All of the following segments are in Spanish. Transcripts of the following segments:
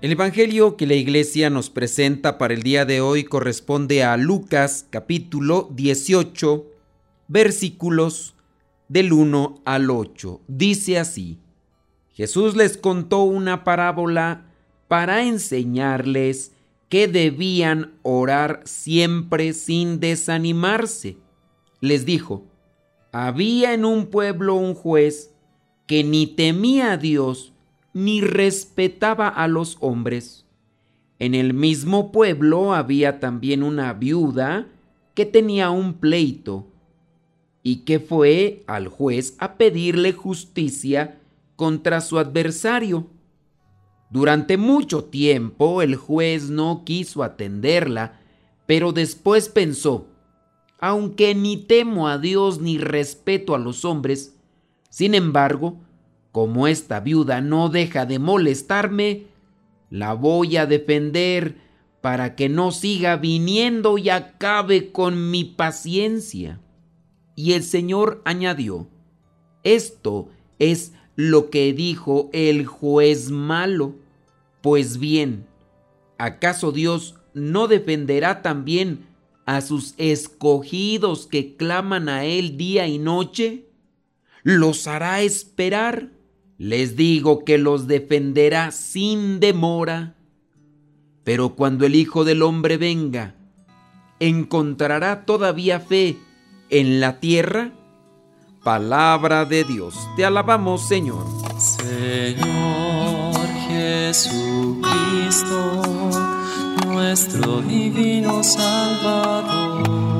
El Evangelio que la iglesia nos presenta para el día de hoy corresponde a Lucas capítulo 18 versículos del 1 al 8. Dice así, Jesús les contó una parábola para enseñarles que debían orar siempre sin desanimarse. Les dijo, había en un pueblo un juez que ni temía a Dios, ni respetaba a los hombres. En el mismo pueblo había también una viuda que tenía un pleito y que fue al juez a pedirle justicia contra su adversario. Durante mucho tiempo el juez no quiso atenderla, pero después pensó, aunque ni temo a Dios ni respeto a los hombres, sin embargo, como esta viuda no deja de molestarme, la voy a defender para que no siga viniendo y acabe con mi paciencia. Y el Señor añadió, esto es lo que dijo el juez malo. Pues bien, ¿acaso Dios no defenderá también a sus escogidos que claman a Él día y noche? ¿Los hará esperar? Les digo que los defenderá sin demora. Pero cuando el Hijo del Hombre venga, ¿encontrará todavía fe en la tierra? Palabra de Dios, te alabamos Señor. Señor Jesucristo, nuestro divino Salvador,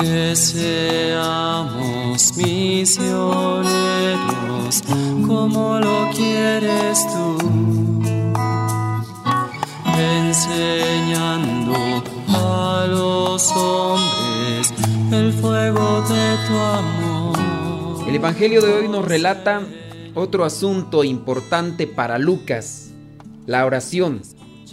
Que seamos misioneros como lo quieres tú, enseñando a los hombres el fuego de tu amor. El Evangelio de hoy nos relata otro asunto importante para Lucas, la oración.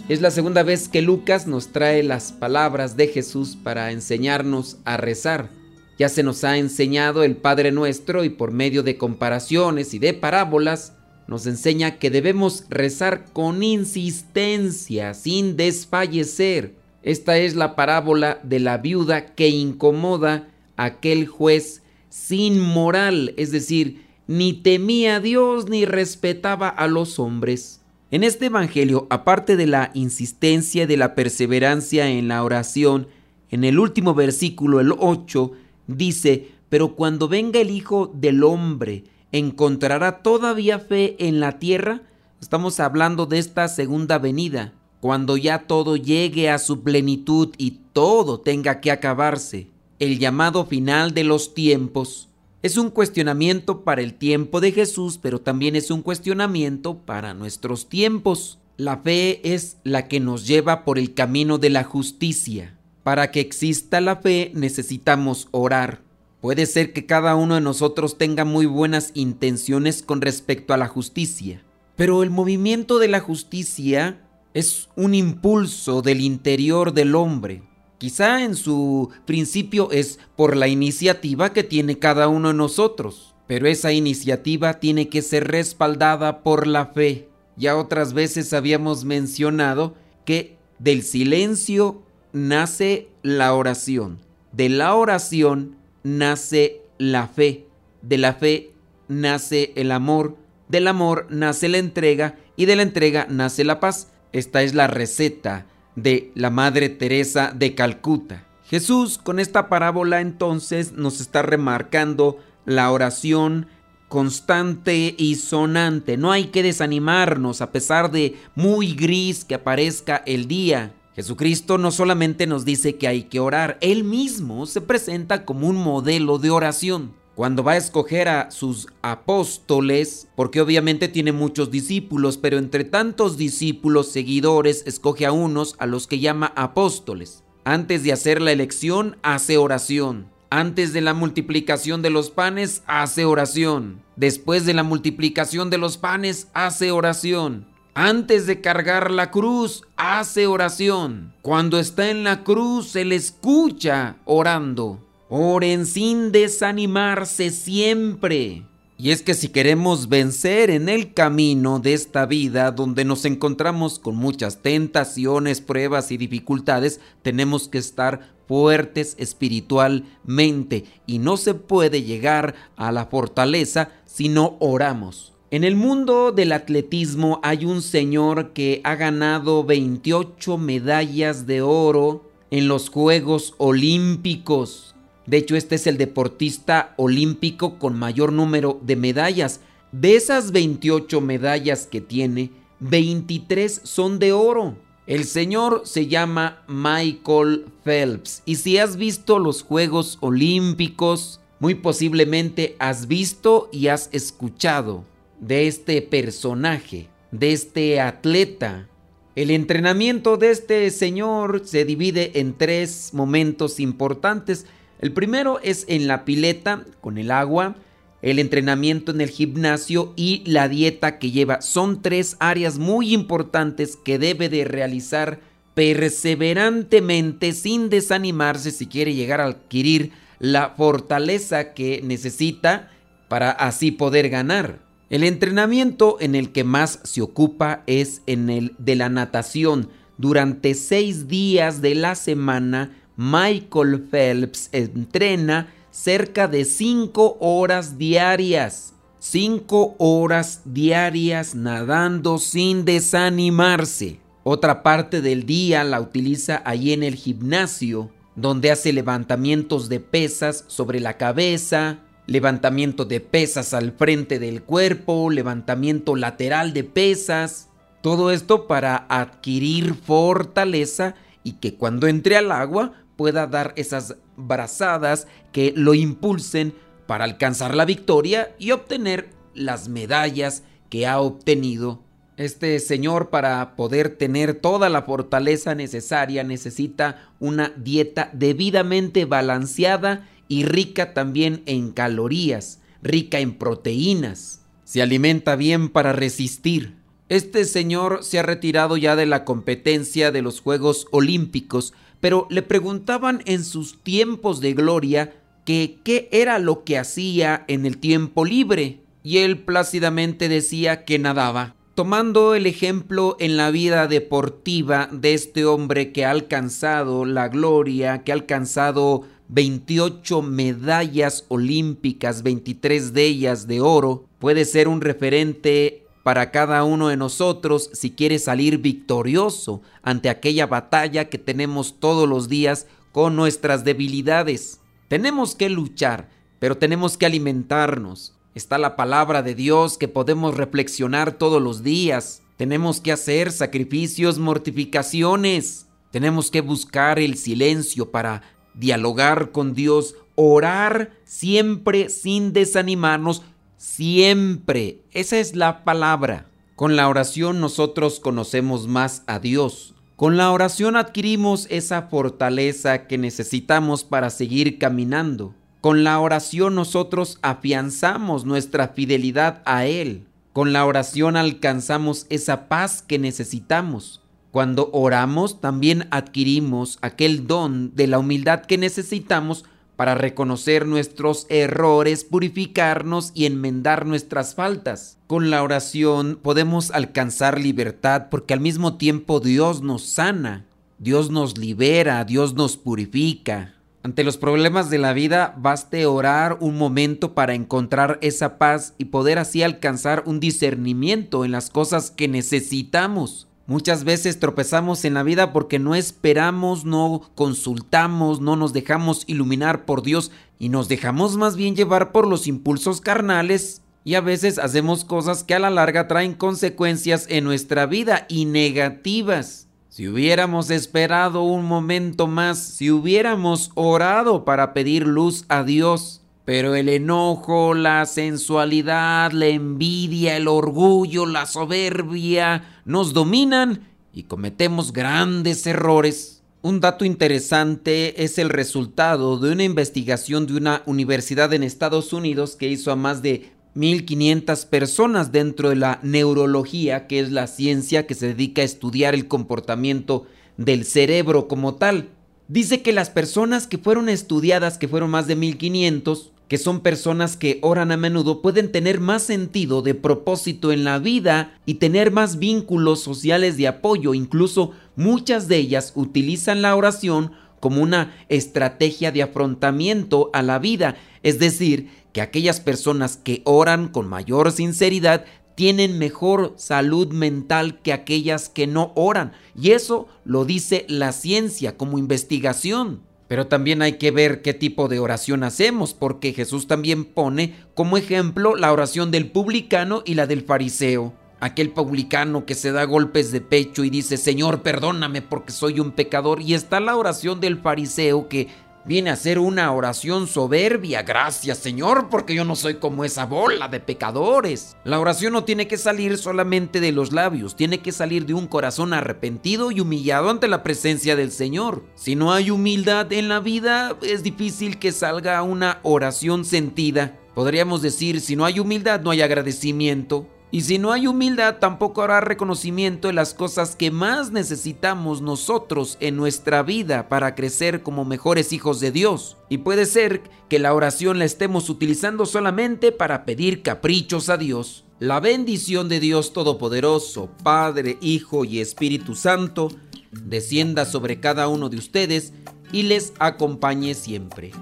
Es la segunda vez que Lucas nos trae las palabras de Jesús para enseñarnos a rezar. Ya se nos ha enseñado el Padre Nuestro y por medio de comparaciones y de parábolas nos enseña que debemos rezar con insistencia, sin desfallecer. Esta es la parábola de la viuda que incomoda a aquel juez sin moral, es decir, ni temía a Dios ni respetaba a los hombres. En este Evangelio, aparte de la insistencia y de la perseverancia en la oración, en el último versículo, el 8, dice, pero cuando venga el Hijo del Hombre, ¿encontrará todavía fe en la tierra? Estamos hablando de esta segunda venida, cuando ya todo llegue a su plenitud y todo tenga que acabarse, el llamado final de los tiempos. Es un cuestionamiento para el tiempo de Jesús, pero también es un cuestionamiento para nuestros tiempos. La fe es la que nos lleva por el camino de la justicia. Para que exista la fe necesitamos orar. Puede ser que cada uno de nosotros tenga muy buenas intenciones con respecto a la justicia, pero el movimiento de la justicia es un impulso del interior del hombre. Quizá en su principio es por la iniciativa que tiene cada uno de nosotros, pero esa iniciativa tiene que ser respaldada por la fe. Ya otras veces habíamos mencionado que del silencio nace la oración, de la oración nace la fe, de la fe nace el amor, del amor nace la entrega y de la entrega nace la paz. Esta es la receta de la Madre Teresa de Calcuta. Jesús con esta parábola entonces nos está remarcando la oración constante y sonante. No hay que desanimarnos a pesar de muy gris que aparezca el día. Jesucristo no solamente nos dice que hay que orar, Él mismo se presenta como un modelo de oración. Cuando va a escoger a sus apóstoles, porque obviamente tiene muchos discípulos, pero entre tantos discípulos, seguidores, escoge a unos a los que llama apóstoles. Antes de hacer la elección, hace oración. Antes de la multiplicación de los panes, hace oración. Después de la multiplicación de los panes, hace oración. Antes de cargar la cruz, hace oración. Cuando está en la cruz, se le escucha orando. Oren sin desanimarse siempre. Y es que si queremos vencer en el camino de esta vida donde nos encontramos con muchas tentaciones, pruebas y dificultades, tenemos que estar fuertes espiritualmente y no se puede llegar a la fortaleza si no oramos. En el mundo del atletismo hay un señor que ha ganado 28 medallas de oro en los Juegos Olímpicos. De hecho, este es el deportista olímpico con mayor número de medallas. De esas 28 medallas que tiene, 23 son de oro. El señor se llama Michael Phelps. Y si has visto los Juegos Olímpicos, muy posiblemente has visto y has escuchado de este personaje, de este atleta. El entrenamiento de este señor se divide en tres momentos importantes. El primero es en la pileta con el agua, el entrenamiento en el gimnasio y la dieta que lleva. Son tres áreas muy importantes que debe de realizar perseverantemente sin desanimarse si quiere llegar a adquirir la fortaleza que necesita para así poder ganar. El entrenamiento en el que más se ocupa es en el de la natación. Durante seis días de la semana Michael Phelps entrena cerca de 5 horas diarias. 5 horas diarias nadando sin desanimarse. Otra parte del día la utiliza ahí en el gimnasio, donde hace levantamientos de pesas sobre la cabeza, levantamiento de pesas al frente del cuerpo, levantamiento lateral de pesas. Todo esto para adquirir fortaleza y que cuando entre al agua pueda dar esas brazadas que lo impulsen para alcanzar la victoria y obtener las medallas que ha obtenido. Este señor para poder tener toda la fortaleza necesaria necesita una dieta debidamente balanceada y rica también en calorías, rica en proteínas. Se alimenta bien para resistir. Este señor se ha retirado ya de la competencia de los Juegos Olímpicos pero le preguntaban en sus tiempos de gloria que qué era lo que hacía en el tiempo libre, y él plácidamente decía que nadaba. Tomando el ejemplo en la vida deportiva de este hombre que ha alcanzado la gloria, que ha alcanzado 28 medallas olímpicas, 23 de ellas de oro, puede ser un referente para cada uno de nosotros si quiere salir victorioso ante aquella batalla que tenemos todos los días con nuestras debilidades. Tenemos que luchar, pero tenemos que alimentarnos. Está la palabra de Dios que podemos reflexionar todos los días. Tenemos que hacer sacrificios, mortificaciones. Tenemos que buscar el silencio para dialogar con Dios, orar siempre sin desanimarnos, Siempre. Esa es la palabra. Con la oración nosotros conocemos más a Dios. Con la oración adquirimos esa fortaleza que necesitamos para seguir caminando. Con la oración nosotros afianzamos nuestra fidelidad a Él. Con la oración alcanzamos esa paz que necesitamos. Cuando oramos también adquirimos aquel don de la humildad que necesitamos para reconocer nuestros errores, purificarnos y enmendar nuestras faltas. Con la oración podemos alcanzar libertad porque al mismo tiempo Dios nos sana, Dios nos libera, Dios nos purifica. Ante los problemas de la vida, baste orar un momento para encontrar esa paz y poder así alcanzar un discernimiento en las cosas que necesitamos. Muchas veces tropezamos en la vida porque no esperamos, no consultamos, no nos dejamos iluminar por Dios y nos dejamos más bien llevar por los impulsos carnales y a veces hacemos cosas que a la larga traen consecuencias en nuestra vida y negativas. Si hubiéramos esperado un momento más, si hubiéramos orado para pedir luz a Dios, pero el enojo, la sensualidad, la envidia, el orgullo, la soberbia nos dominan y cometemos grandes errores. Un dato interesante es el resultado de una investigación de una universidad en Estados Unidos que hizo a más de 1.500 personas dentro de la neurología, que es la ciencia que se dedica a estudiar el comportamiento del cerebro como tal. Dice que las personas que fueron estudiadas, que fueron más de 1.500, que son personas que oran a menudo, pueden tener más sentido de propósito en la vida y tener más vínculos sociales de apoyo. Incluso muchas de ellas utilizan la oración como una estrategia de afrontamiento a la vida. Es decir, que aquellas personas que oran con mayor sinceridad tienen mejor salud mental que aquellas que no oran. Y eso lo dice la ciencia como investigación. Pero también hay que ver qué tipo de oración hacemos, porque Jesús también pone como ejemplo la oración del publicano y la del fariseo. Aquel publicano que se da golpes de pecho y dice, Señor, perdóname porque soy un pecador. Y está la oración del fariseo que viene a ser una oración soberbia. Gracias Señor, porque yo no soy como esa bola de pecadores. La oración no tiene que salir solamente de los labios, tiene que salir de un corazón arrepentido y humillado ante la presencia del Señor. Si no hay humildad en la vida, es difícil que salga una oración sentida. Podríamos decir, si no hay humildad, no hay agradecimiento. Y si no hay humildad, tampoco habrá reconocimiento de las cosas que más necesitamos nosotros en nuestra vida para crecer como mejores hijos de Dios. Y puede ser que la oración la estemos utilizando solamente para pedir caprichos a Dios. La bendición de Dios Todopoderoso, Padre, Hijo y Espíritu Santo, descienda sobre cada uno de ustedes y les acompañe siempre.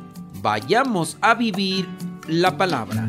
Vayamos a vivir la palabra.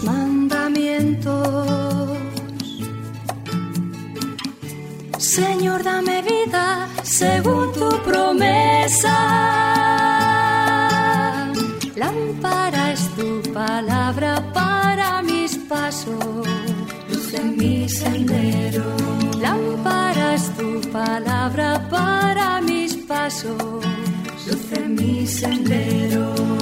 Mandamientos. Señor, dame vida según tu promesa. Lámpara es tu palabra para mis pasos, luz en mi sendero. Lámpara es tu palabra para mis pasos, luz en mi sendero